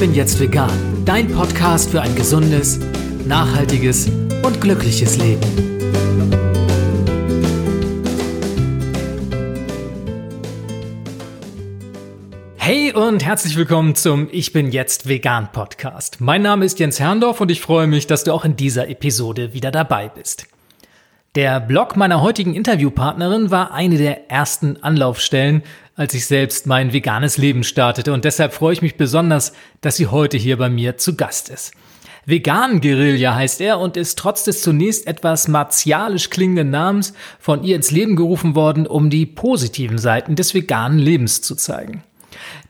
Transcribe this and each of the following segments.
bin jetzt vegan. Dein Podcast für ein gesundes, nachhaltiges und glückliches Leben. Hey und herzlich willkommen zum Ich bin jetzt vegan Podcast. Mein Name ist Jens Herrndorf und ich freue mich, dass du auch in dieser Episode wieder dabei bist. Der Blog meiner heutigen Interviewpartnerin war eine der ersten Anlaufstellen, als ich selbst mein veganes Leben startete und deshalb freue ich mich besonders, dass sie heute hier bei mir zu Gast ist. Vegan Guerilla heißt er und ist trotz des zunächst etwas martialisch klingenden Namens von ihr ins Leben gerufen worden, um die positiven Seiten des veganen Lebens zu zeigen.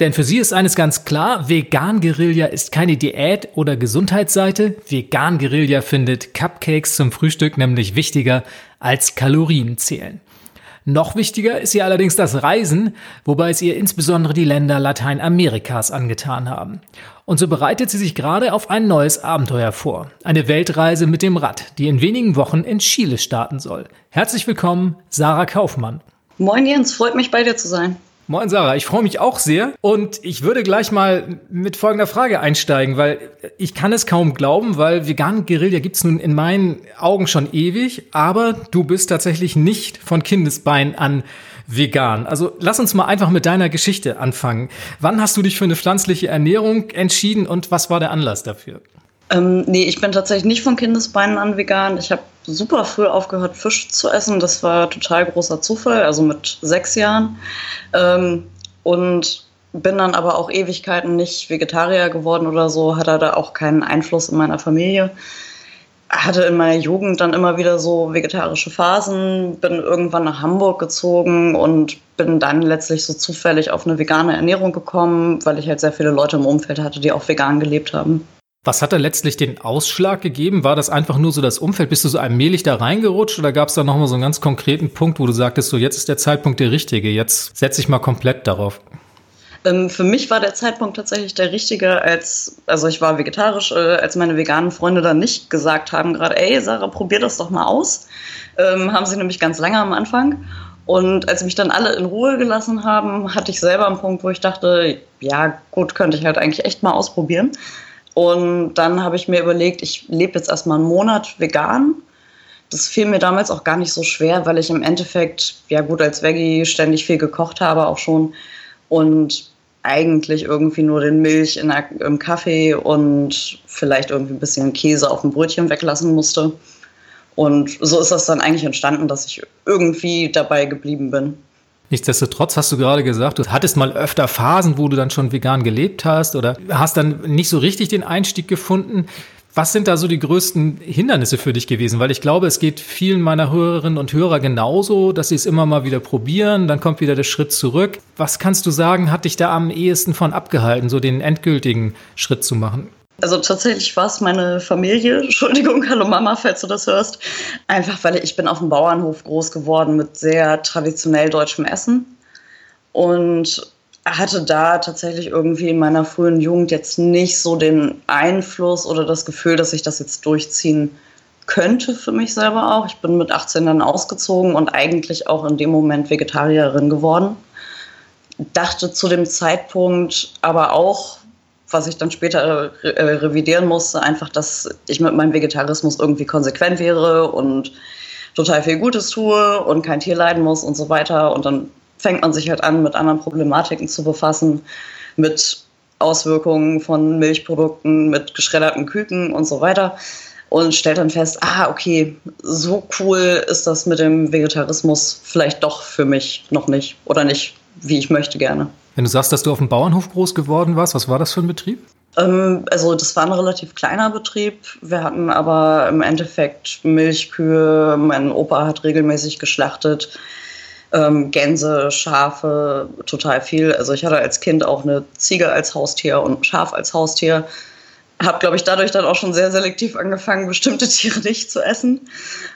Denn für sie ist eines ganz klar, Vegan Guerilla ist keine Diät- oder Gesundheitsseite. Vegan Guerilla findet Cupcakes zum Frühstück nämlich wichtiger als Kalorien zählen. Noch wichtiger ist ihr allerdings das Reisen, wobei es ihr insbesondere die Länder Lateinamerikas angetan haben. Und so bereitet sie sich gerade auf ein neues Abenteuer vor. Eine Weltreise mit dem Rad, die in wenigen Wochen in Chile starten soll. Herzlich willkommen, Sarah Kaufmann. Moin Jens, freut mich bei dir zu sein. Moin Sarah, ich freue mich auch sehr und ich würde gleich mal mit folgender Frage einsteigen, weil ich kann es kaum glauben, weil vegan Guerilla gibt's nun in meinen Augen schon ewig, aber du bist tatsächlich nicht von Kindesbein an vegan. Also lass uns mal einfach mit deiner Geschichte anfangen. Wann hast du dich für eine pflanzliche Ernährung entschieden und was war der Anlass dafür? Ähm, nee, ich bin tatsächlich nicht von Kindesbeinen an vegan. Ich habe super früh aufgehört, Fisch zu essen. Das war total großer Zufall, also mit sechs Jahren. Ähm, und bin dann aber auch Ewigkeiten nicht Vegetarier geworden oder so, hatte da auch keinen Einfluss in meiner Familie. Hatte in meiner Jugend dann immer wieder so vegetarische Phasen, bin irgendwann nach Hamburg gezogen und bin dann letztlich so zufällig auf eine vegane Ernährung gekommen, weil ich halt sehr viele Leute im Umfeld hatte, die auch vegan gelebt haben. Was hat da letztlich den Ausschlag gegeben? War das einfach nur so das Umfeld? Bist du so allmählich da reingerutscht oder gab es da nochmal so einen ganz konkreten Punkt, wo du sagtest, so jetzt ist der Zeitpunkt der richtige, jetzt setze ich mal komplett darauf? Ähm, für mich war der Zeitpunkt tatsächlich der richtige, als, also ich war vegetarisch, äh, als meine veganen Freunde dann nicht gesagt haben, gerade, ey Sarah, probier das doch mal aus. Ähm, haben sie nämlich ganz lange am Anfang. Und als mich dann alle in Ruhe gelassen haben, hatte ich selber einen Punkt, wo ich dachte, ja gut, könnte ich halt eigentlich echt mal ausprobieren. Und dann habe ich mir überlegt, ich lebe jetzt erstmal einen Monat vegan. Das fiel mir damals auch gar nicht so schwer, weil ich im Endeffekt, ja gut, als Veggie ständig viel gekocht habe auch schon und eigentlich irgendwie nur den Milch in der, im Kaffee und vielleicht irgendwie ein bisschen Käse auf dem Brötchen weglassen musste. Und so ist das dann eigentlich entstanden, dass ich irgendwie dabei geblieben bin. Nichtsdestotrotz hast du gerade gesagt, du hattest mal öfter Phasen, wo du dann schon vegan gelebt hast oder hast dann nicht so richtig den Einstieg gefunden. Was sind da so die größten Hindernisse für dich gewesen? Weil ich glaube, es geht vielen meiner Hörerinnen und Hörer genauso, dass sie es immer mal wieder probieren, dann kommt wieder der Schritt zurück. Was kannst du sagen, hat dich da am ehesten von abgehalten, so den endgültigen Schritt zu machen? Also tatsächlich war es meine Familie. Entschuldigung, hallo Mama, falls du das hörst. Einfach weil ich bin auf dem Bauernhof groß geworden mit sehr traditionell deutschem Essen und hatte da tatsächlich irgendwie in meiner frühen Jugend jetzt nicht so den Einfluss oder das Gefühl, dass ich das jetzt durchziehen könnte für mich selber auch. Ich bin mit 18 dann ausgezogen und eigentlich auch in dem Moment Vegetarierin geworden. Dachte zu dem Zeitpunkt aber auch, was ich dann später äh, revidieren musste, einfach, dass ich mit meinem Vegetarismus irgendwie konsequent wäre und total viel Gutes tue und kein Tier leiden muss und so weiter. Und dann fängt man sich halt an, mit anderen Problematiken zu befassen, mit Auswirkungen von Milchprodukten, mit geschredderten Küken und so weiter. Und stellt dann fest, ah, okay, so cool ist das mit dem Vegetarismus vielleicht doch für mich noch nicht oder nicht, wie ich möchte gerne. Wenn du sagst, dass du auf dem Bauernhof groß geworden warst, was war das für ein Betrieb? Ähm, also das war ein relativ kleiner Betrieb. Wir hatten aber im Endeffekt Milchkühe. Mein Opa hat regelmäßig geschlachtet. Ähm, Gänse, Schafe, total viel. Also ich hatte als Kind auch eine Ziege als Haustier und ein Schaf als Haustier habe, glaube ich, dadurch dann auch schon sehr selektiv angefangen, bestimmte Tiere nicht zu essen.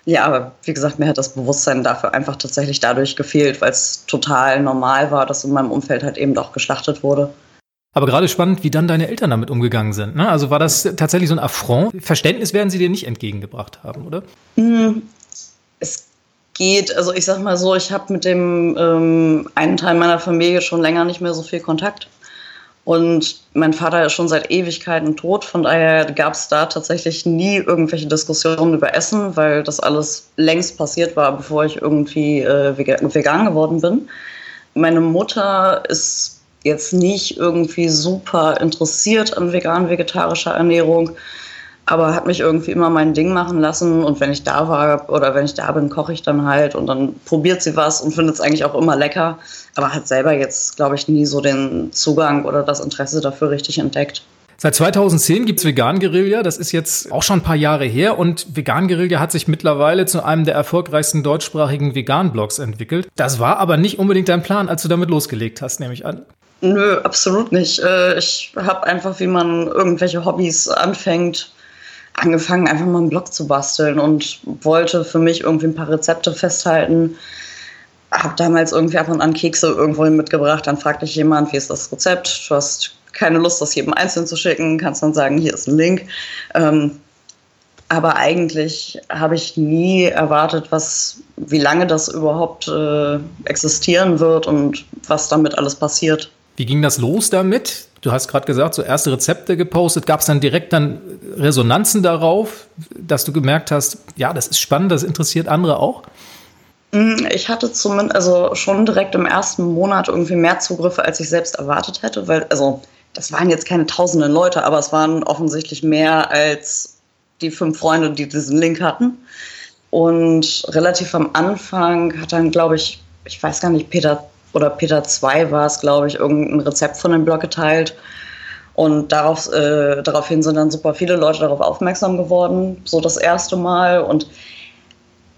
Ja, aber wie gesagt, mir hat das Bewusstsein dafür einfach tatsächlich dadurch gefehlt, weil es total normal war, dass in meinem Umfeld halt eben doch geschlachtet wurde. Aber gerade spannend, wie dann deine Eltern damit umgegangen sind. Ne? Also war das tatsächlich so ein Affront? Verständnis werden sie dir nicht entgegengebracht haben, oder? Hm, es geht, also ich sag mal so, ich habe mit dem ähm, einen Teil meiner Familie schon länger nicht mehr so viel Kontakt. Und mein Vater ist schon seit Ewigkeiten tot, von daher gab es da tatsächlich nie irgendwelche Diskussionen über Essen, weil das alles längst passiert war, bevor ich irgendwie äh, vegan geworden bin. Meine Mutter ist jetzt nicht irgendwie super interessiert an vegan-vegetarischer Ernährung, aber hat mich irgendwie immer mein Ding machen lassen und wenn ich da war oder wenn ich da bin, koche ich dann halt und dann probiert sie was und findet es eigentlich auch immer lecker, aber hat selber jetzt, glaube ich, nie so den Zugang oder das Interesse dafür richtig entdeckt. Seit 2010 gibt es Vegan Guerilla, das ist jetzt auch schon ein paar Jahre her und Vegan Guerilla hat sich mittlerweile zu einem der erfolgreichsten deutschsprachigen Vegan-Blogs entwickelt. Das war aber nicht unbedingt dein Plan, als du damit losgelegt hast, nehme ich an. Nö, absolut nicht. Äh, ich habe einfach, wie man irgendwelche Hobbys anfängt, angefangen, einfach mal einen Blog zu basteln und wollte für mich irgendwie ein paar Rezepte festhalten. Habe damals irgendwie ab und an Kekse irgendwo mitgebracht. Dann fragte ich jemand, wie ist das Rezept? Du hast keine Lust, das jedem einzeln zu schicken. Kannst dann sagen, hier ist ein Link. Ähm, aber eigentlich habe ich nie erwartet, was, wie lange das überhaupt äh, existieren wird und was damit alles passiert. Wie ging das los damit? Du hast gerade gesagt, so erste Rezepte gepostet. Gab es dann direkt dann Resonanzen darauf, dass du gemerkt hast, ja, das ist spannend, das interessiert andere auch? Mm, ich hatte zumindest also schon direkt im ersten Monat irgendwie mehr Zugriffe, als ich selbst erwartet hätte, weil, also das waren jetzt keine tausenden Leute, aber es waren offensichtlich mehr als die fünf Freunde, die diesen Link hatten. Und relativ am Anfang hat dann, glaube ich, ich weiß gar nicht, Peter oder Peter 2 war es, glaube ich, irgendein Rezept von dem Blog geteilt. Und darauf, äh, daraufhin sind dann super viele Leute darauf aufmerksam geworden, so das erste Mal. Und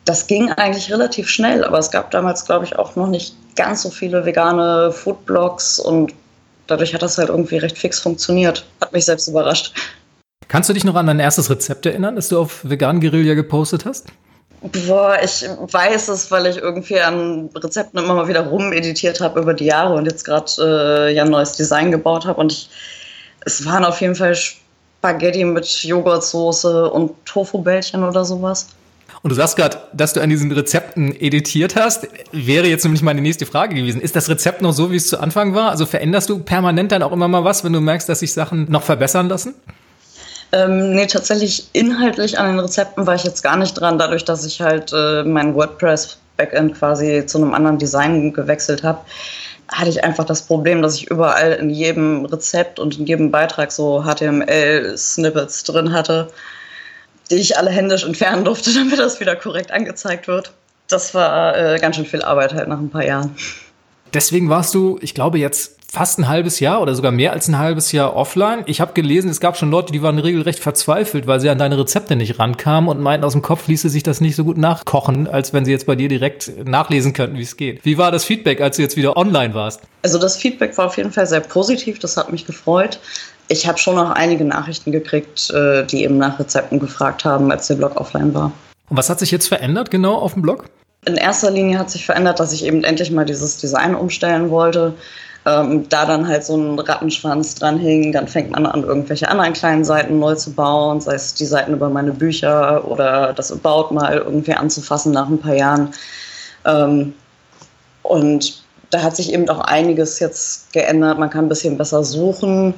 das ging eigentlich relativ schnell, aber es gab damals, glaube ich, auch noch nicht ganz so viele vegane Foodblogs und dadurch hat das halt irgendwie recht fix funktioniert. Hat mich selbst überrascht. Kannst du dich noch an dein erstes Rezept erinnern, das du auf Vegan Guerilla gepostet hast? Boah, ich weiß es, weil ich irgendwie an Rezepten immer mal wieder rumeditiert habe über die Jahre und jetzt gerade äh, ja ein neues Design gebaut habe. Und ich, es waren auf jeden Fall Spaghetti mit Joghurtsoße und Tofu-Bällchen oder sowas. Und du sagst gerade, dass du an diesen Rezepten editiert hast. Wäre jetzt nämlich meine nächste Frage gewesen. Ist das Rezept noch so, wie es zu Anfang war? Also veränderst du permanent dann auch immer mal was, wenn du merkst, dass sich Sachen noch verbessern lassen? Ähm, nee, tatsächlich inhaltlich an den Rezepten war ich jetzt gar nicht dran, dadurch, dass ich halt äh, mein WordPress-Backend quasi zu einem anderen Design gewechselt habe hatte ich einfach das Problem, dass ich überall in jedem Rezept und in jedem Beitrag so HTML-Snippets drin hatte, die ich alle händisch entfernen durfte, damit das wieder korrekt angezeigt wird. Das war äh, ganz schön viel Arbeit halt nach ein paar Jahren. Deswegen warst du, ich glaube, jetzt fast ein halbes Jahr oder sogar mehr als ein halbes Jahr offline. Ich habe gelesen, es gab schon Leute, die waren regelrecht verzweifelt, weil sie an deine Rezepte nicht rankamen und meinten, aus dem Kopf ließe sich das nicht so gut nachkochen, als wenn sie jetzt bei dir direkt nachlesen könnten, wie es geht. Wie war das Feedback, als du jetzt wieder online warst? Also das Feedback war auf jeden Fall sehr positiv, das hat mich gefreut. Ich habe schon noch einige Nachrichten gekriegt, äh, die eben nach Rezepten gefragt haben, als der Blog offline war. Und was hat sich jetzt verändert genau auf dem Blog? In erster Linie hat sich verändert, dass ich eben endlich mal dieses Design umstellen wollte ähm, da dann halt so ein Rattenschwanz dran hing, dann fängt man an, irgendwelche anderen kleinen Seiten neu zu bauen, sei es die Seiten über meine Bücher oder das About mal irgendwie anzufassen nach ein paar Jahren. Ähm, und da hat sich eben auch einiges jetzt geändert. Man kann ein bisschen besser suchen.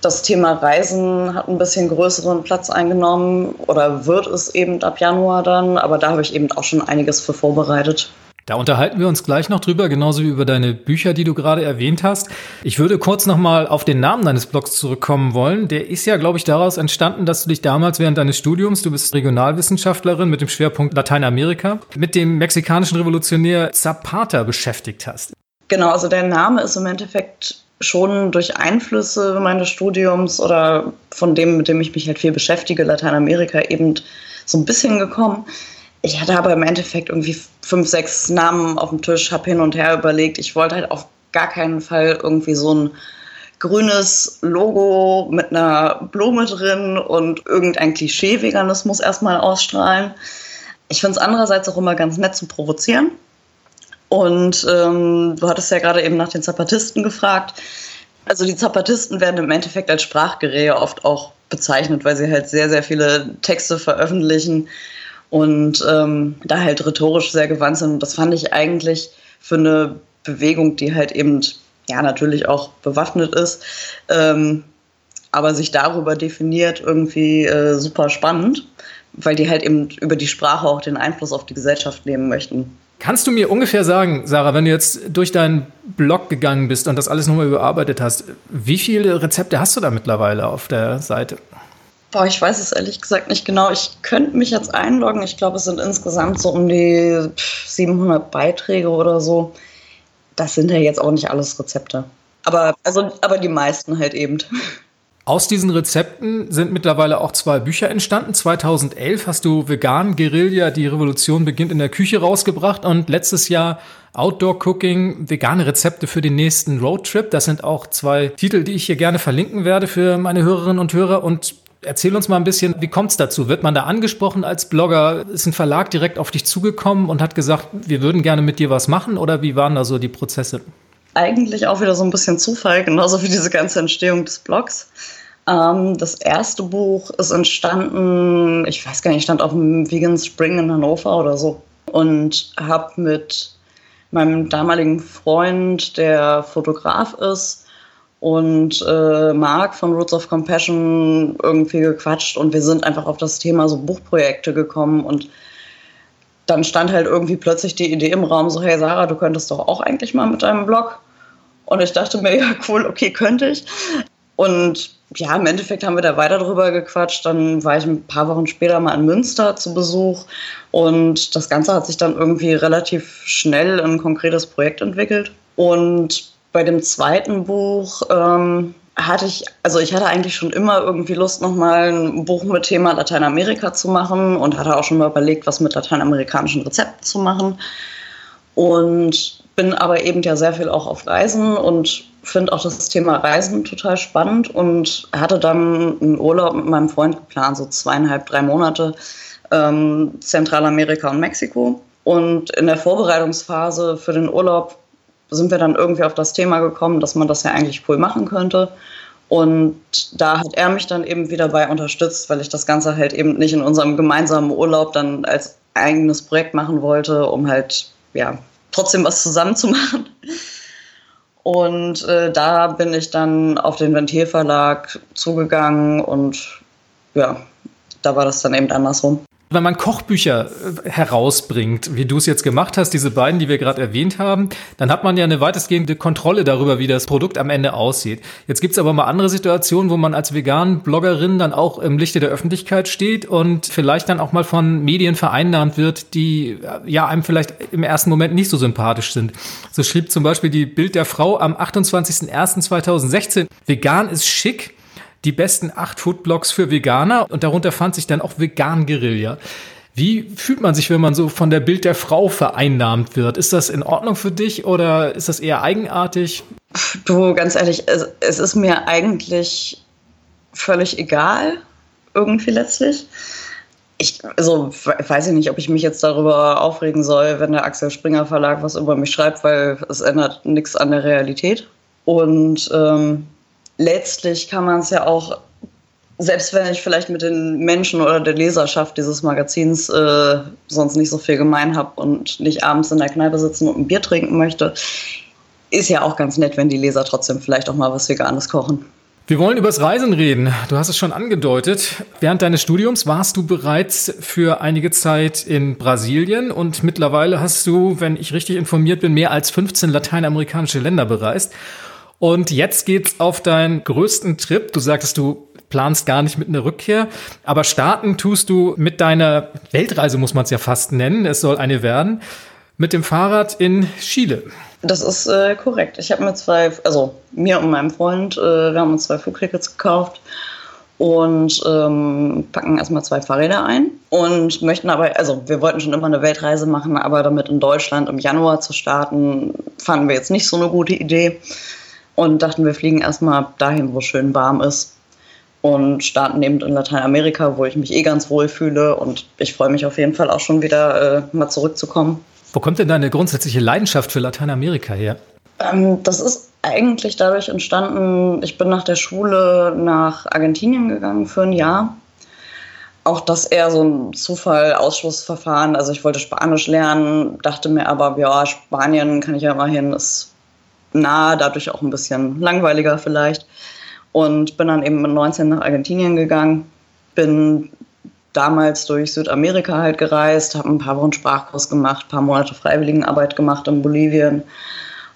Das Thema Reisen hat ein bisschen größeren Platz eingenommen oder wird es eben ab Januar dann, aber da habe ich eben auch schon einiges für vorbereitet. Da unterhalten wir uns gleich noch drüber, genauso wie über deine Bücher, die du gerade erwähnt hast. Ich würde kurz nochmal auf den Namen deines Blogs zurückkommen wollen. Der ist ja, glaube ich, daraus entstanden, dass du dich damals während deines Studiums, du bist Regionalwissenschaftlerin mit dem Schwerpunkt Lateinamerika, mit dem mexikanischen Revolutionär Zapata beschäftigt hast. Genau, also der Name ist im Endeffekt schon durch Einflüsse meines Studiums oder von dem, mit dem ich mich halt viel beschäftige, Lateinamerika eben so ein bisschen gekommen. Ich hatte aber im Endeffekt irgendwie fünf, sechs Namen auf dem Tisch, habe hin und her überlegt. Ich wollte halt auf gar keinen Fall irgendwie so ein grünes Logo mit einer Blume drin und irgendein Klischee-Veganismus erstmal ausstrahlen. Ich finde es andererseits auch immer ganz nett zu provozieren. Und ähm, du hattest ja gerade eben nach den Zapatisten gefragt. Also die Zapatisten werden im Endeffekt als Sprachgeräte oft auch bezeichnet, weil sie halt sehr, sehr viele Texte veröffentlichen, und ähm, da halt rhetorisch sehr gewandt sind. Und das fand ich eigentlich für eine Bewegung, die halt eben ja natürlich auch bewaffnet ist, ähm, aber sich darüber definiert, irgendwie äh, super spannend, weil die halt eben über die Sprache auch den Einfluss auf die Gesellschaft nehmen möchten. Kannst du mir ungefähr sagen, Sarah, wenn du jetzt durch deinen Blog gegangen bist und das alles nochmal überarbeitet hast, wie viele Rezepte hast du da mittlerweile auf der Seite? Boah, ich weiß es ehrlich gesagt nicht genau. Ich könnte mich jetzt einloggen. Ich glaube, es sind insgesamt so um die 700 Beiträge oder so. Das sind ja jetzt auch nicht alles Rezepte. Aber, also, aber die meisten halt eben. Aus diesen Rezepten sind mittlerweile auch zwei Bücher entstanden. 2011 hast du Vegan Guerilla, die Revolution beginnt in der Küche rausgebracht und letztes Jahr Outdoor Cooking, vegane Rezepte für den nächsten Roadtrip. Das sind auch zwei Titel, die ich hier gerne verlinken werde für meine Hörerinnen und Hörer. Und erzähl uns mal ein bisschen, wie kommt es dazu? Wird man da angesprochen als Blogger? Ist ein Verlag direkt auf dich zugekommen und hat gesagt, wir würden gerne mit dir was machen? Oder wie waren da so die Prozesse? eigentlich auch wieder so ein bisschen Zufall, genauso wie diese ganze Entstehung des Blogs. Ähm, das erste Buch ist entstanden, ich weiß gar nicht, stand auf dem Vegan Spring in Hannover oder so. Und habe mit meinem damaligen Freund, der Fotograf ist, und äh, Marc von Roots of Compassion irgendwie gequatscht und wir sind einfach auf das Thema so Buchprojekte gekommen und dann stand halt irgendwie plötzlich die Idee im Raum, so, hey Sarah, du könntest doch auch eigentlich mal mit deinem Blog. Und ich dachte mir, ja, cool, okay, könnte ich. Und ja, im Endeffekt haben wir da weiter drüber gequatscht. Dann war ich ein paar Wochen später mal in Münster zu Besuch. Und das Ganze hat sich dann irgendwie relativ schnell in ein konkretes Projekt entwickelt. Und bei dem zweiten Buch ähm, hatte ich, also ich hatte eigentlich schon immer irgendwie Lust, nochmal ein Buch mit Thema Lateinamerika zu machen und hatte auch schon mal überlegt, was mit lateinamerikanischen Rezepten zu machen. Und bin aber eben ja sehr viel auch auf Reisen und finde auch das Thema Reisen total spannend und hatte dann einen Urlaub mit meinem Freund geplant, so zweieinhalb, drei Monate ähm, Zentralamerika und Mexiko. Und in der Vorbereitungsphase für den Urlaub sind wir dann irgendwie auf das Thema gekommen, dass man das ja eigentlich cool machen könnte. Und da hat er mich dann eben wieder bei unterstützt, weil ich das Ganze halt eben nicht in unserem gemeinsamen Urlaub dann als eigenes Projekt machen wollte, um halt ja trotzdem was zusammen zu machen. Und äh, da bin ich dann auf den Ventilverlag zugegangen und ja, da war das dann eben andersrum. Wenn man Kochbücher äh, herausbringt, wie du es jetzt gemacht hast, diese beiden, die wir gerade erwähnt haben, dann hat man ja eine weitestgehende Kontrolle darüber, wie das Produkt am Ende aussieht. Jetzt gibt es aber mal andere Situationen, wo man als vegan Bloggerin dann auch im Lichte der Öffentlichkeit steht und vielleicht dann auch mal von Medien vereinnahmt wird, die äh, ja einem vielleicht im ersten Moment nicht so sympathisch sind. So schrieb zum Beispiel die Bild der Frau am 28.01.2016, vegan ist schick, die besten acht Foodblogs für Veganer und darunter fand sich dann auch Vegan Guerilla. Wie fühlt man sich, wenn man so von der Bild der Frau vereinnahmt wird? Ist das in Ordnung für dich oder ist das eher eigenartig? Du, ganz ehrlich, es, es ist mir eigentlich völlig egal, irgendwie letztlich. Ich, also weiß ich nicht, ob ich mich jetzt darüber aufregen soll, wenn der Axel Springer Verlag was über mich schreibt, weil es ändert nichts an der Realität. Und ähm, letztlich kann man es ja auch, selbst wenn ich vielleicht mit den Menschen oder der Leserschaft dieses Magazins äh, sonst nicht so viel gemein habe und nicht abends in der Kneipe sitzen und ein Bier trinken möchte, ist ja auch ganz nett, wenn die Leser trotzdem vielleicht auch mal was Veganes kochen. Wir wollen übers Reisen reden. Du hast es schon angedeutet. Während deines Studiums warst du bereits für einige Zeit in Brasilien und mittlerweile hast du, wenn ich richtig informiert bin, mehr als 15 lateinamerikanische Länder bereist. Und jetzt geht's auf deinen größten Trip. Du sagtest, du planst gar nicht mit einer Rückkehr, aber starten tust du mit deiner Weltreise, muss man es ja fast nennen. Es soll eine werden. Mit dem Fahrrad in Chile. Das ist äh, korrekt. Ich habe mir zwei, also mir und meinem Freund, äh, wir haben uns zwei Flugtickets gekauft und ähm, packen erstmal zwei Fahrräder ein und möchten aber, also wir wollten schon immer eine Weltreise machen, aber damit in Deutschland im Januar zu starten, fanden wir jetzt nicht so eine gute Idee und dachten, wir fliegen erstmal dahin, wo es schön warm ist und starten eben in Lateinamerika, wo ich mich eh ganz wohl fühle und ich freue mich auf jeden Fall auch schon wieder äh, mal zurückzukommen. Wo kommt denn deine grundsätzliche Leidenschaft für Lateinamerika her? Ähm, das ist eigentlich dadurch entstanden, ich bin nach der Schule nach Argentinien gegangen für ein Jahr. Auch das eher so ein Zufall, Ausschlussverfahren. Also ich wollte Spanisch lernen, dachte mir aber, ja, Spanien kann ich ja immerhin, ist nah, dadurch auch ein bisschen langweiliger vielleicht. Und bin dann eben mit 19 nach Argentinien gegangen, bin damals durch Südamerika halt gereist, habe ein paar Wochen Sprachkurs gemacht, ein paar Monate Freiwilligenarbeit gemacht in Bolivien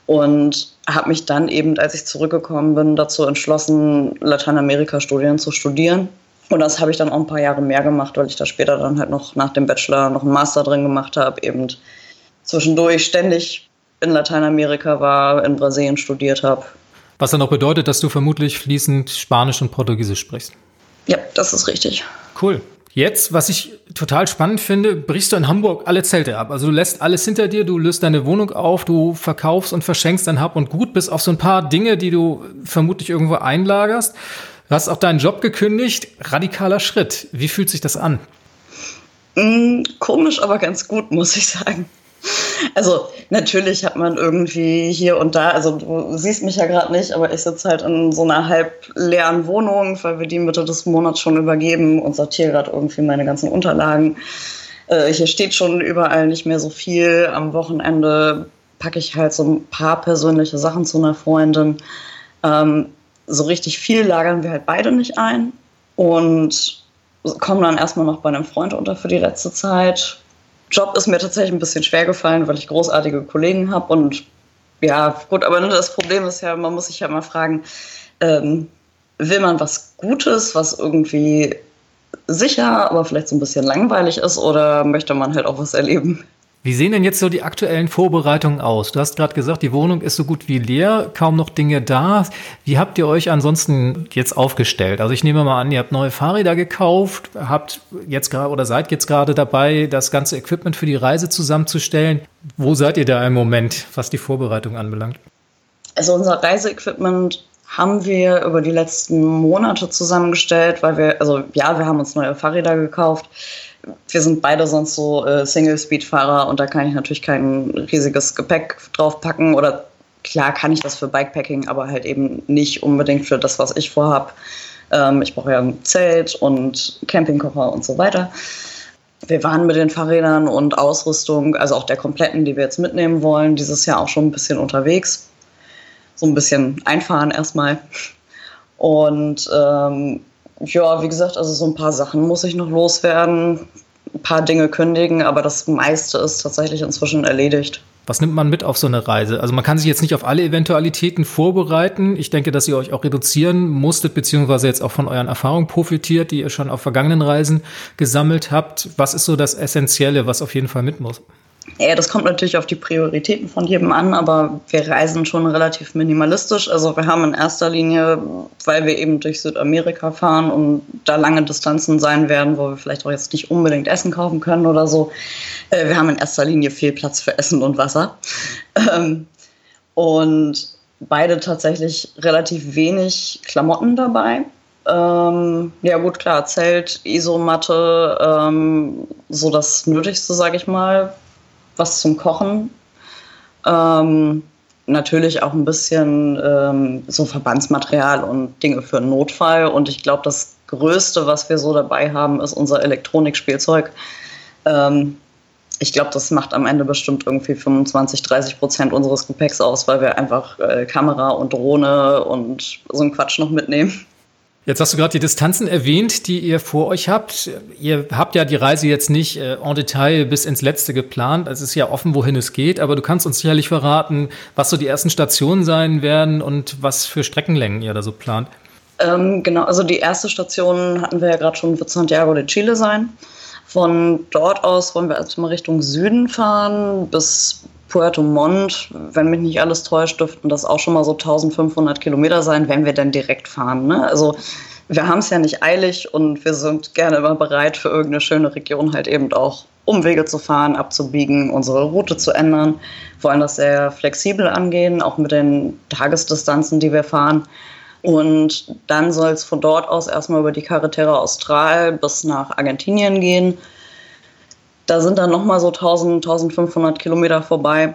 und habe mich dann eben, als ich zurückgekommen bin, dazu entschlossen, Lateinamerika-Studien zu studieren. Und das habe ich dann auch ein paar Jahre mehr gemacht, weil ich da später dann halt noch nach dem Bachelor noch einen Master drin gemacht habe, eben zwischendurch ständig in Lateinamerika war, in Brasilien studiert habe. Was dann auch bedeutet, dass du vermutlich fließend Spanisch und Portugiesisch sprichst. Ja, das ist richtig. Cool. Jetzt, was ich total spannend finde, brichst du in Hamburg alle Zelte ab. Also du lässt alles hinter dir, du löst deine Wohnung auf, du verkaufst und verschenkst dein Hab und Gut, bis auf so ein paar Dinge, die du vermutlich irgendwo einlagerst. Du hast auch deinen Job gekündigt. Radikaler Schritt. Wie fühlt sich das an? Mm, komisch, aber ganz gut, muss ich sagen. Also natürlich hat man irgendwie hier und da, also du siehst mich ja gerade nicht, aber ich sitze halt in so einer halb leeren Wohnung, weil wir die Mitte des Monats schon übergeben und sortiere gerade irgendwie meine ganzen Unterlagen. Äh, hier steht schon überall nicht mehr so viel. Am Wochenende packe ich halt so ein paar persönliche Sachen zu einer Freundin. Ähm, so richtig viel lagern wir halt beide nicht ein und kommen dann erstmal noch bei einem Freund unter für die letzte Zeit Job ist mir tatsächlich ein bisschen schwer gefallen, weil ich großartige Kollegen habe und ja, gut, aber das Problem ist ja, man muss sich ja mal fragen, ähm, will man was Gutes, was irgendwie sicher, aber vielleicht so ein bisschen langweilig ist oder möchte man halt auch was erleben? Wie sehen denn jetzt so die aktuellen Vorbereitungen aus? Du hast gerade gesagt, die Wohnung ist so gut wie leer, kaum noch Dinge da. Wie habt ihr euch ansonsten jetzt aufgestellt? Also ich nehme mal an, ihr habt neue Fahrräder gekauft, habt jetzt gerade oder seid jetzt gerade dabei, das ganze Equipment für die Reise zusammenzustellen. Wo seid ihr da im Moment, was die Vorbereitung anbelangt? Also unser Reiseequipment haben wir über die letzten Monate zusammengestellt, weil wir, also ja, wir haben uns neue Fahrräder gekauft wir sind beide sonst so äh, Single-Speed-Fahrer und da kann ich natürlich kein riesiges Gepäck draufpacken oder klar kann ich das für Bikepacking, aber halt eben nicht unbedingt für das, was ich vorhab. Ähm, ich brauche ja ein Zelt und Campingkocher und so weiter. Wir waren mit den Fahrrädern und Ausrüstung, also auch der kompletten, die wir jetzt mitnehmen wollen, dieses Jahr auch schon ein bisschen unterwegs. So ein bisschen einfahren erstmal. Und ähm, ja, wie gesagt, also so ein paar Sachen muss ich noch loswerden, ein paar Dinge kündigen, aber das meiste ist tatsächlich inzwischen erledigt. Was nimmt man mit auf so eine Reise? Also man kann sich jetzt nicht auf alle Eventualitäten vorbereiten. Ich denke, dass ihr euch auch reduzieren musstet, beziehungsweise jetzt auch von euren Erfahrungen profitiert, die ihr schon auf vergangenen Reisen gesammelt habt. Was ist so das Essentielle, was auf jeden Fall mit muss? Ja, das kommt natürlich auf die Prioritäten von jedem an, aber wir reisen schon relativ minimalistisch. Also wir haben in erster Linie, weil wir eben durch Südamerika fahren und da lange Distanzen sein werden, wo wir vielleicht auch jetzt nicht unbedingt Essen kaufen können oder so, äh, wir haben in erster Linie viel Platz für Essen und Wasser. Ähm, und beide tatsächlich relativ wenig Klamotten dabei. Ähm, ja gut, klar, Zelt, Isomatte, ähm, so das Nötigste, sage ich mal was zum Kochen. Ähm, natürlich auch ein bisschen ähm, so Verbandsmaterial und Dinge für einen Notfall. Und ich glaube, das Größte, was wir so dabei haben, ist unser Elektronikspielzeug. Ähm, ich glaube, das macht am Ende bestimmt irgendwie 25, 30 Prozent unseres Gepäcks aus, weil wir einfach äh, Kamera und Drohne und so einen Quatsch noch mitnehmen. Jetzt hast du gerade die Distanzen erwähnt, die ihr vor euch habt. Ihr habt ja die Reise jetzt nicht äh, en Detail bis ins Letzte geplant. Es ist ja offen, wohin es geht, aber du kannst uns sicherlich verraten, was so die ersten Stationen sein werden und was für Streckenlängen ihr da so plant. Ähm, genau, also die erste Station hatten wir ja gerade schon, wird Santiago de Chile sein. Von dort aus wollen wir erstmal Richtung Süden fahren bis Puerto Montt, wenn mich nicht alles täuscht, dürften das auch schon mal so 1500 Kilometer sein, wenn wir dann direkt fahren. Ne? Also wir haben es ja nicht eilig und wir sind gerne immer bereit, für irgendeine schöne Region halt eben auch Umwege zu fahren, abzubiegen, unsere Route zu ändern. Wollen das sehr flexibel angehen, auch mit den Tagesdistanzen, die wir fahren. Und dann soll es von dort aus erstmal über die Carretera Austral bis nach Argentinien gehen da sind dann nochmal so 1000, 1500 Kilometer vorbei.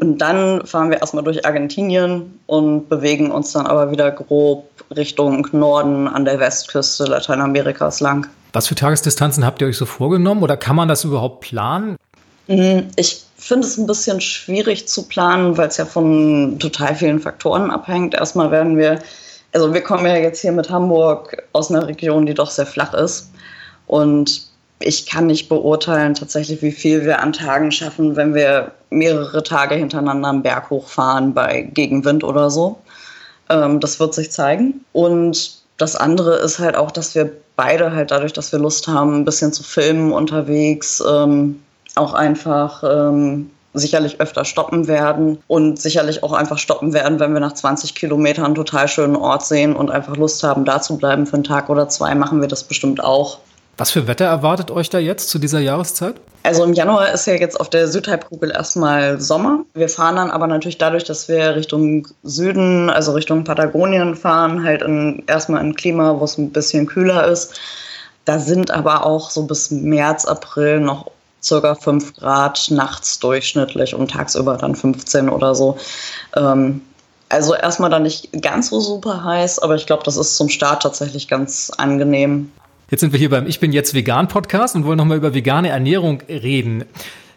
Und dann fahren wir erstmal durch Argentinien und bewegen uns dann aber wieder grob Richtung Norden an der Westküste Lateinamerikas lang. Was für Tagesdistanzen habt ihr euch so vorgenommen oder kann man das überhaupt planen? Hm, ich finde es ein bisschen schwierig zu planen, weil es ja von total vielen Faktoren abhängt. Erstmal werden wir, also wir kommen ja jetzt hier mit Hamburg aus einer Region, die doch sehr flach ist. Und ich kann nicht beurteilen tatsächlich, wie viel wir an Tagen schaffen, wenn wir mehrere Tage hintereinander einen Berg hochfahren bei Gegenwind oder so. Ähm, das wird sich zeigen. Und das andere ist halt auch, dass wir beide halt dadurch, dass wir Lust haben, ein bisschen zu filmen unterwegs, ähm, auch einfach ähm, sicherlich öfter stoppen werden und sicherlich auch einfach stoppen werden, wenn wir nach 20 Kilometern einen total schönen Ort sehen und einfach Lust haben, da zu bleiben für einen Tag oder zwei, machen wir das bestimmt auch. Was für Wetter erwartet euch da jetzt zu dieser Jahreszeit? Also im Januar ist ja jetzt auf der Südhalbkugel erstmal Sommer. Wir fahren dann aber natürlich dadurch, dass wir Richtung Süden, also Richtung Patagonien fahren, halt in, erstmal ein Klima, wo es ein bisschen kühler ist. Da sind aber auch so bis März, April noch circa 5 Grad nachts durchschnittlich und tagsüber dann 15 oder so. Ähm, also erstmal dann nicht ganz so super heiß, aber ich glaube, das ist zum Start tatsächlich ganz angenehm. Jetzt sind wir hier beim Ich bin jetzt vegan Podcast und wollen nochmal über vegane Ernährung reden.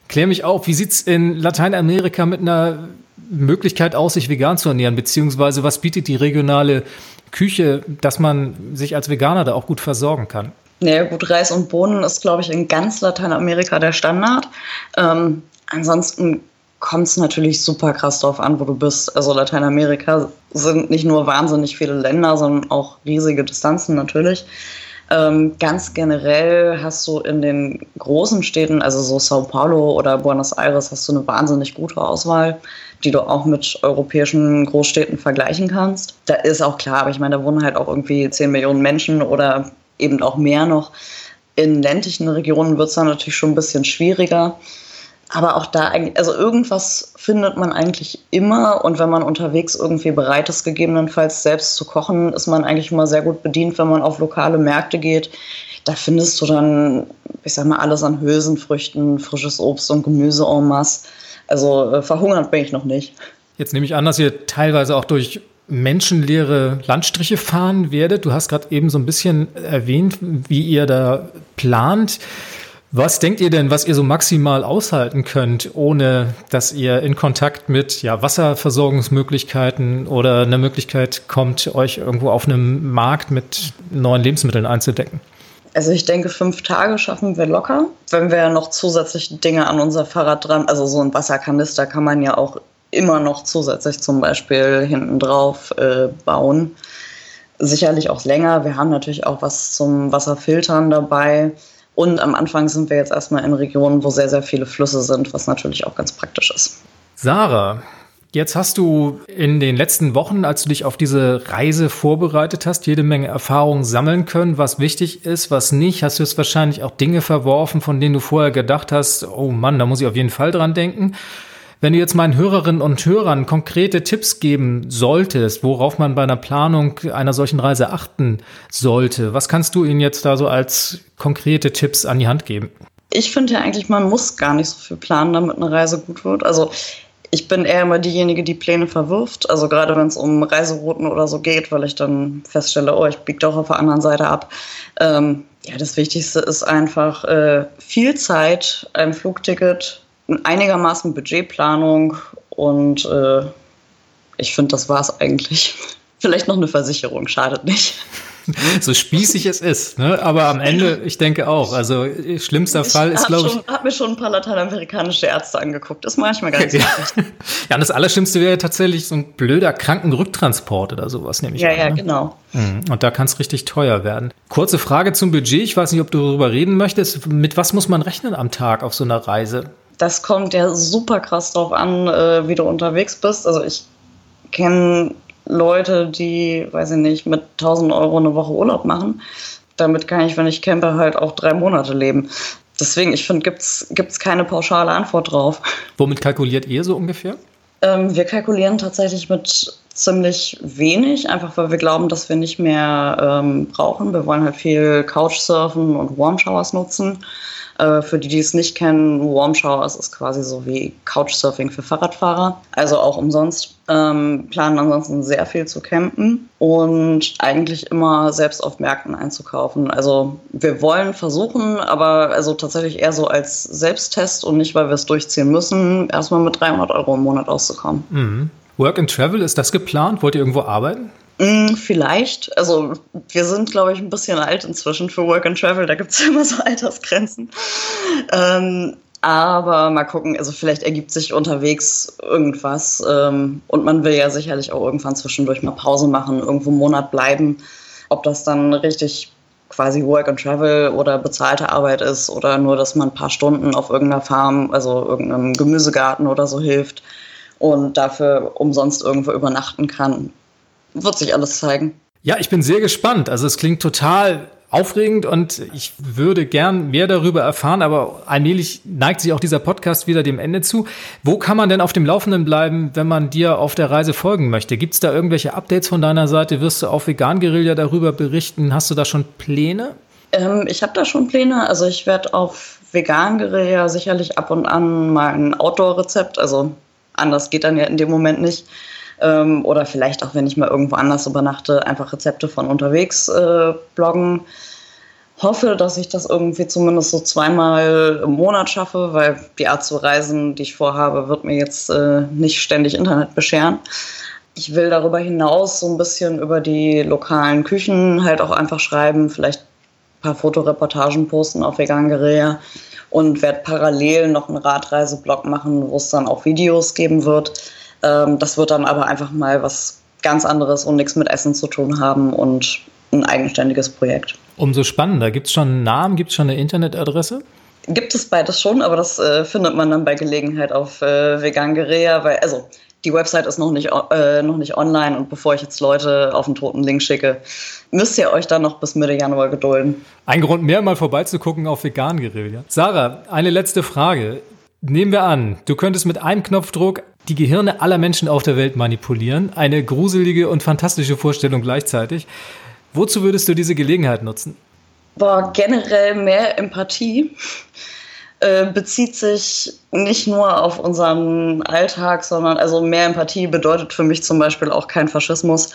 Klär mich auf, wie sieht es in Lateinamerika mit einer Möglichkeit aus, sich vegan zu ernähren? Beziehungsweise was bietet die regionale Küche, dass man sich als Veganer da auch gut versorgen kann? Naja, gut, Reis und Bohnen ist, glaube ich, in ganz Lateinamerika der Standard. Ähm, ansonsten kommt es natürlich super krass drauf an, wo du bist. Also Lateinamerika sind nicht nur wahnsinnig viele Länder, sondern auch riesige Distanzen natürlich. Ähm, ganz generell hast du in den großen Städten, also so Sao Paulo oder Buenos Aires, hast du eine wahnsinnig gute Auswahl, die du auch mit europäischen Großstädten vergleichen kannst. Da ist auch klar, aber ich meine, da wohnen halt auch irgendwie 10 Millionen Menschen oder eben auch mehr noch. In ländlichen Regionen wird es dann natürlich schon ein bisschen schwieriger. Aber auch da, also irgendwas findet man eigentlich immer. Und wenn man unterwegs irgendwie bereit ist, gegebenenfalls selbst zu kochen, ist man eigentlich immer sehr gut bedient, wenn man auf lokale Märkte geht. Da findest du dann, ich sag mal, alles an Hülsenfrüchten, frisches Obst und Gemüse en masse. Also äh, verhungert bin ich noch nicht. Jetzt nehme ich an, dass ihr teilweise auch durch menschenleere Landstriche fahren werdet. Du hast gerade eben so ein bisschen erwähnt, wie ihr da plant. Was denkt ihr denn, was ihr so maximal aushalten könnt, ohne dass ihr in Kontakt mit ja, Wasserversorgungsmöglichkeiten oder einer Möglichkeit kommt, euch irgendwo auf einem Markt mit neuen Lebensmitteln einzudecken? Also ich denke, fünf Tage schaffen wir locker. Wenn wir noch zusätzliche Dinge an unser Fahrrad dran, also so ein Wasserkanister kann man ja auch immer noch zusätzlich zum Beispiel hinten drauf äh, bauen. Sicherlich auch länger. Wir haben natürlich auch was zum Wasserfiltern dabei. Und am Anfang sind wir jetzt erstmal in Regionen, wo sehr, sehr viele Flüsse sind, was natürlich auch ganz praktisch ist. Sarah, Jetzt hast du in den letzten Wochen, als du dich auf diese Reise vorbereitet hast, jede Menge Erfahrungen sammeln können, was wichtig ist, was nicht. Hast du jetzt wahrscheinlich auch Dinge verworfen, von denen du vorher gedacht hast, oh Mann, da muss ich auf jeden Fall dran denken. Wenn du jetzt meinen Hörerinnen und Hörern konkrete Tipps geben solltest, worauf man bei einer Planung einer solchen Reise achten sollte, was kannst du ihnen jetzt da so als konkrete Tipps an die Hand geben? Ich finde ja eigentlich, man muss gar nicht so viel planen, damit eine Reise gut wird. Also ich bin eher immer diejenige, die Pläne verwirft. Also gerade wenn es um Reiserouten oder so geht, weil ich dann feststelle, oh, ich biege doch auf der anderen Seite ab. Ähm, ja, das Wichtigste ist einfach äh, viel Zeit, ein Flugticket einigermaßen Budgetplanung und äh, ich finde, das war es eigentlich. Vielleicht noch eine Versicherung, schadet nicht. so spießig es ist, ne? aber am Ende, ich denke auch, also schlimmster ich Fall ist, glaube ich. Ich habe mir schon ein paar lateinamerikanische Ärzte angeguckt, das ist manchmal ganz ja. ja, und das Allerschlimmste wäre tatsächlich so ein blöder Krankenrücktransport oder sowas, nämlich. Ja, an, ja, ne? genau. Mhm. Und da kann es richtig teuer werden. Kurze Frage zum Budget, ich weiß nicht, ob du darüber reden möchtest. Mit was muss man rechnen am Tag auf so einer Reise? Das kommt ja super krass drauf an, äh, wie du unterwegs bist. Also ich kenne Leute, die, weiß ich nicht, mit 1000 Euro eine Woche Urlaub machen. Damit kann ich, wenn ich campe, halt auch drei Monate leben. Deswegen, ich finde, gibt es keine pauschale Antwort drauf. Womit kalkuliert ihr so ungefähr? Ähm, wir kalkulieren tatsächlich mit ziemlich wenig, einfach weil wir glauben, dass wir nicht mehr ähm, brauchen. Wir wollen halt viel Couchsurfen und Warm Showers nutzen. Äh, für die, die es nicht kennen, Warm Showers ist quasi so wie Couchsurfing für Fahrradfahrer, also auch umsonst. Ähm, planen ansonsten sehr viel zu campen und eigentlich immer selbst auf Märkten einzukaufen. Also wir wollen versuchen, aber also tatsächlich eher so als Selbsttest und nicht, weil wir es durchziehen müssen, erstmal mit 300 Euro im Monat auszukommen. Mhm. Work and Travel, ist das geplant? Wollt ihr irgendwo arbeiten? Mm, vielleicht. Also wir sind, glaube ich, ein bisschen alt inzwischen für Work and Travel. Da gibt es immer so Altersgrenzen. Ähm, aber mal gucken, also vielleicht ergibt sich unterwegs irgendwas. Ähm, und man will ja sicherlich auch irgendwann zwischendurch mal Pause machen, irgendwo einen Monat bleiben. Ob das dann richtig quasi Work and Travel oder bezahlte Arbeit ist oder nur, dass man ein paar Stunden auf irgendeiner Farm, also irgendeinem Gemüsegarten oder so hilft und dafür umsonst irgendwo übernachten kann wird sich alles zeigen. Ja, ich bin sehr gespannt. Also es klingt total aufregend und ich würde gern mehr darüber erfahren, aber allmählich neigt sich auch dieser Podcast wieder dem Ende zu. Wo kann man denn auf dem Laufenden bleiben, wenn man dir auf der Reise folgen möchte? Gibt es da irgendwelche Updates von deiner Seite? Wirst du auf Vegan Guerilla darüber berichten? Hast du da schon Pläne? Ähm, ich habe da schon Pläne. Also ich werde auf Vegan Guerilla sicherlich ab und an mal ein Outdoor-Rezept, also anders geht dann ja in dem Moment nicht, ähm, oder vielleicht auch, wenn ich mal irgendwo anders übernachte, einfach Rezepte von unterwegs äh, bloggen. Hoffe, dass ich das irgendwie zumindest so zweimal im Monat schaffe, weil die Art zu reisen, die ich vorhabe, wird mir jetzt äh, nicht ständig Internet bescheren. Ich will darüber hinaus so ein bisschen über die lokalen Küchen halt auch einfach schreiben, vielleicht ein paar Fotoreportagen posten auf Vegan Guerilla und werde parallel noch einen Radreiseblog machen, wo es dann auch Videos geben wird ähm, das wird dann aber einfach mal was ganz anderes und nichts mit Essen zu tun haben und ein eigenständiges Projekt. Umso spannender. Gibt es schon einen Namen? Gibt es schon eine Internetadresse? Gibt es beides schon, aber das äh, findet man dann bei Gelegenheit auf äh, Vegangerea, weil, also die Website ist noch nicht, äh, noch nicht online und bevor ich jetzt Leute auf einen toten Link schicke, müsst ihr euch dann noch bis Mitte Januar gedulden. Ein Grund mehr, mal vorbeizugucken auf Vegan Guerilla. Sarah, eine letzte Frage. Nehmen wir an, du könntest mit einem Knopfdruck die Gehirne aller Menschen auf der Welt manipulieren. Eine gruselige und fantastische Vorstellung gleichzeitig. Wozu würdest du diese Gelegenheit nutzen? Boah, generell mehr Empathie äh, bezieht sich nicht nur auf unseren Alltag, sondern also mehr Empathie bedeutet für mich zum Beispiel auch kein Faschismus,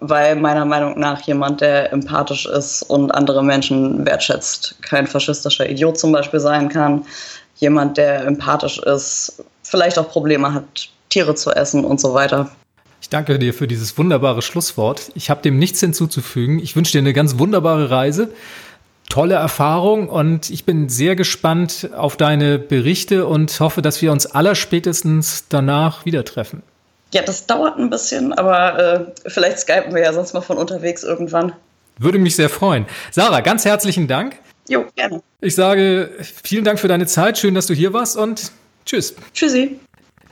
weil meiner Meinung nach jemand, der empathisch ist und andere Menschen wertschätzt, kein faschistischer Idiot zum Beispiel sein kann. Jemand, der empathisch ist, vielleicht auch Probleme hat, Tiere zu essen und so weiter. Ich danke dir für dieses wunderbare Schlusswort. Ich habe dem nichts hinzuzufügen. Ich wünsche dir eine ganz wunderbare Reise, tolle Erfahrung und ich bin sehr gespannt auf deine Berichte und hoffe, dass wir uns allerspätestens danach wieder treffen. Ja, das dauert ein bisschen, aber äh, vielleicht skypen wir ja sonst mal von unterwegs irgendwann. Würde mich sehr freuen. Sarah, ganz herzlichen Dank. Jo, gerne. Ich sage vielen Dank für deine Zeit. Schön, dass du hier warst und tschüss. Tschüssi.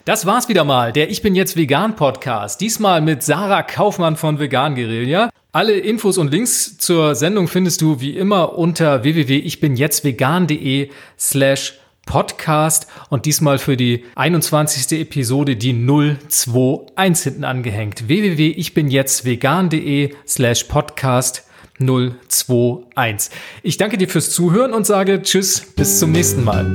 Das war's wieder mal, der Ich bin jetzt vegan Podcast. Diesmal mit Sarah Kaufmann von Vegan Guerilla. Alle Infos und Links zur Sendung findest du wie immer unter www.ichbinjetztvegan.de slash Podcast und diesmal für die 21. Episode die 021 hinten angehängt. www.ichbinjetztvegan.de slash Podcast 021. Ich danke dir fürs Zuhören und sage Tschüss, bis zum nächsten Mal.